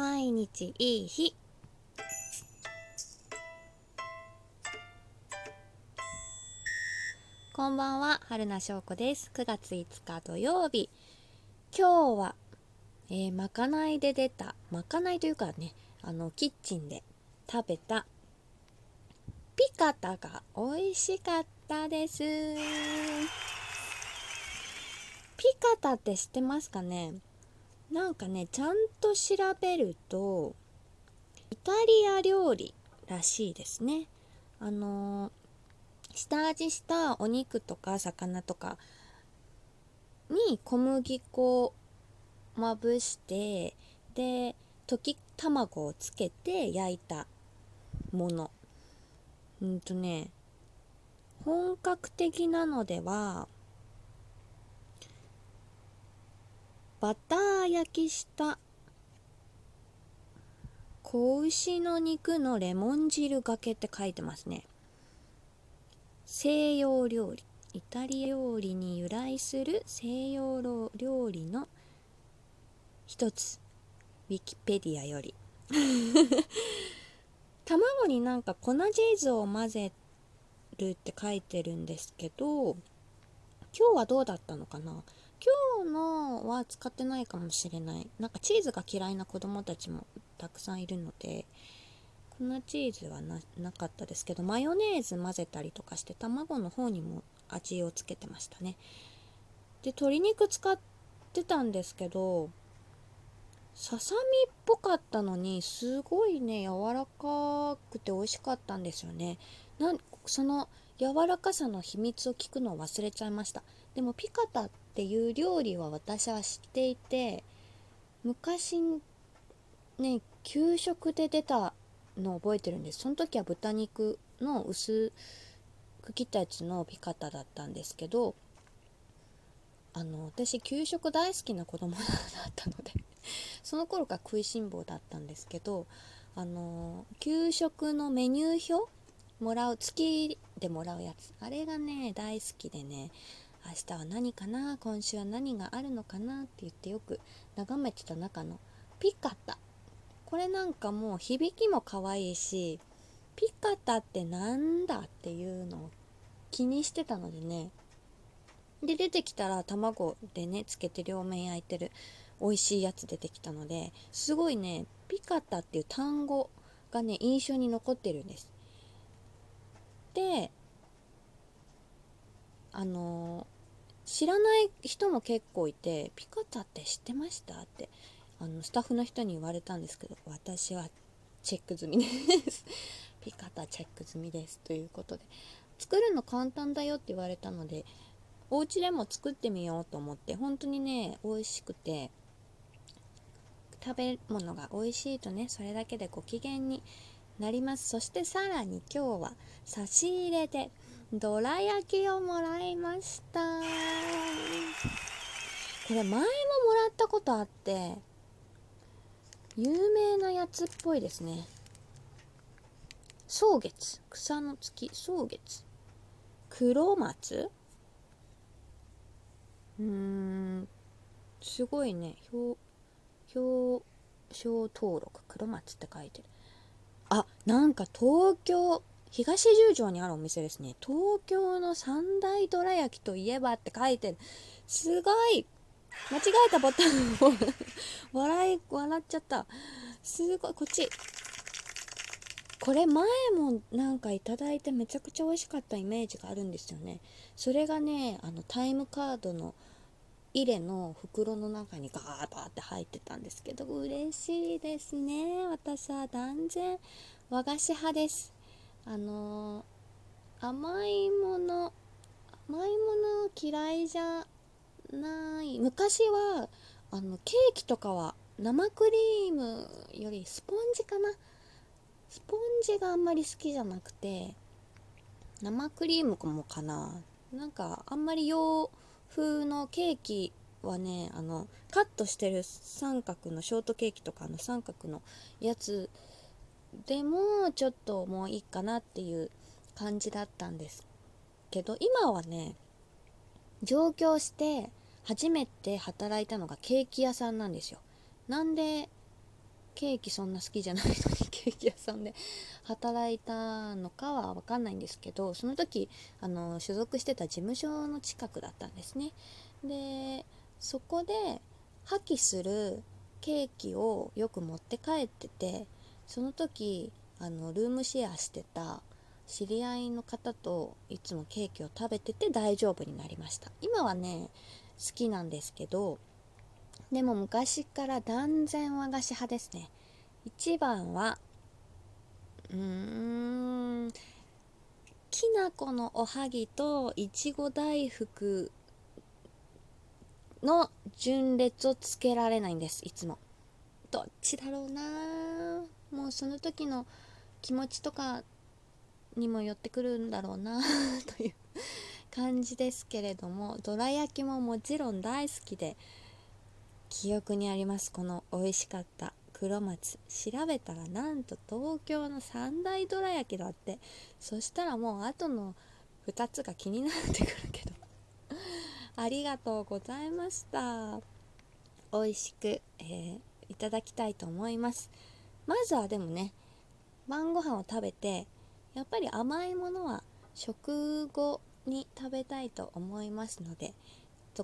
毎日いい日。こんばんは春名翔子です。9月5日土曜日今日は、えー、まかないで出た。まかないというかねあのキッチンで食べた。ピカタが美味しかったです。ピカタって知ってますかね？なんかねちゃんと調べるとイタリア料理らしいですね。あの、下味したお肉とか魚とかに小麦粉をまぶしてで溶き卵をつけて焼いたもの。うんとね本格的なのではバター焼きした。子牛の肉のレモン汁がけって書いてますね。西洋料理。イタリア料理に由来する西洋料理の一つ。ウィキペディアより。卵になんか粉チーズを混ぜるって書いてるんですけど今日はどうだったのかな？今日のは使ってないかもしれない。なんかチーズが嫌いな子供たちもたくさんいるので粉チーズはなかったですけどマヨネーズ混ぜたりとかして卵の方にも味をつけてましたね。で鶏肉使ってたんですけどささみっぽかったのにすごいね柔らかくて美味しかったんですよね。なんその柔らかさの秘密を聞くのを忘れちゃいました。でもピカタっていう料理は私は知っていて昔ね給食で出たのを覚えてるんです。その時は豚肉の薄く切ったやつのピカタだったんですけどあの私給食大好きな子供だったのでその頃から食いしん坊だったんですけどあの給食のメニュー表もらう月でもらうやつ。あれがね大好きでね明日は何かな今週は何があるのかなって言ってよく眺めてた中のピカタ。これなんかもう響きも可愛いしピカタってなんだっていうのを気にしてたのでね。で出てきたら卵でねつけて両面焼いてる美味しいやつ出てきたのですごいねピカタっていう単語がね印象に残ってるんです。であの知らない人も結構いて「ピカタって知ってました?」ってあのスタッフの人に言われたんですけど私はチェック済みです ピカタチェック済みですということで作るの簡単だよって言われたのでお家でも作ってみようと思って本当にね美味しくて食べ物が美味しいとねそれだけでご機嫌になります。そしてさらに今日は差し入れでどら焼きをもらいました。これ前ももらったことあって有名なやつっぽいですね。草月。草の月。草月。黒松？うん。すごいね。表表彰登録。黒松って書いてる。なんか東京東十条にあるお店ですね。東京の三大どら焼きといえばって書いてる。すごい間違えたボタンを 笑い、笑っちゃった。すごい、こっち。これ前もなんかいただいてめちゃくちゃ美味しかったイメージがあるんですよね。それがね、あのタイムカードの入れの袋の中にガーッって入ってたんですけど、嬉しいですね。私は断然和菓子派です。あのー、甘いもの甘いもの嫌いじゃない昔はあのケーキとかは生クリームよりスポンジかなスポンジがあんまり好きじゃなくて生クリームもかななんかあんまり洋風のケーキはねあのカットしてる三角のショートケーキとかの三角のやつでもちょっともういいかなっていう感じだったんですけど今はね上京して初めて働いたのがケーキ屋さんなんですよ。なんでケーキそんな好きじゃないのに ケーキ屋さんで働いたのかは分かんないんですけどその時あの所属してた事務所の近くだったんですね。でそこで破棄するケーキをよく持って帰っててその時あのルームシェアしてた知り合いの方といつもケーキを食べてて大丈夫になりました。今はね好きなんですけどでも昔から断然和菓子派ですね。一番はうーんきなこのおはぎといちご大福の順列をつけられないんですいつも。どっちだろうな。もうその時の気持ちとかにも寄ってくるんだろうな という感じですけれどもどら焼きももちろん大好きで記憶にありますこの美味しかった黒松。調べたらなんと東京の三大どら焼きだって。そしたらもう後の2つが気になってくるけど。ありがとうございました。美味しく、えー、いただきたいと思います。まずはでもね晩ご飯を食べてやっぱり甘いものは食後に食べたいと思いますので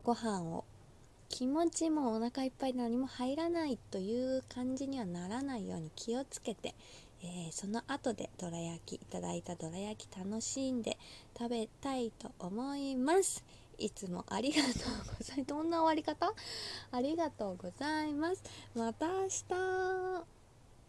ご飯を気持ちもお腹いっぱい何も入らないという感じにはならないように気をつけて、えー、その後でどら焼きいただいたどら焼き楽しんで食べたいと思います。いつもありがとうございます。どんな終わり方？ありがとうございます。また明日。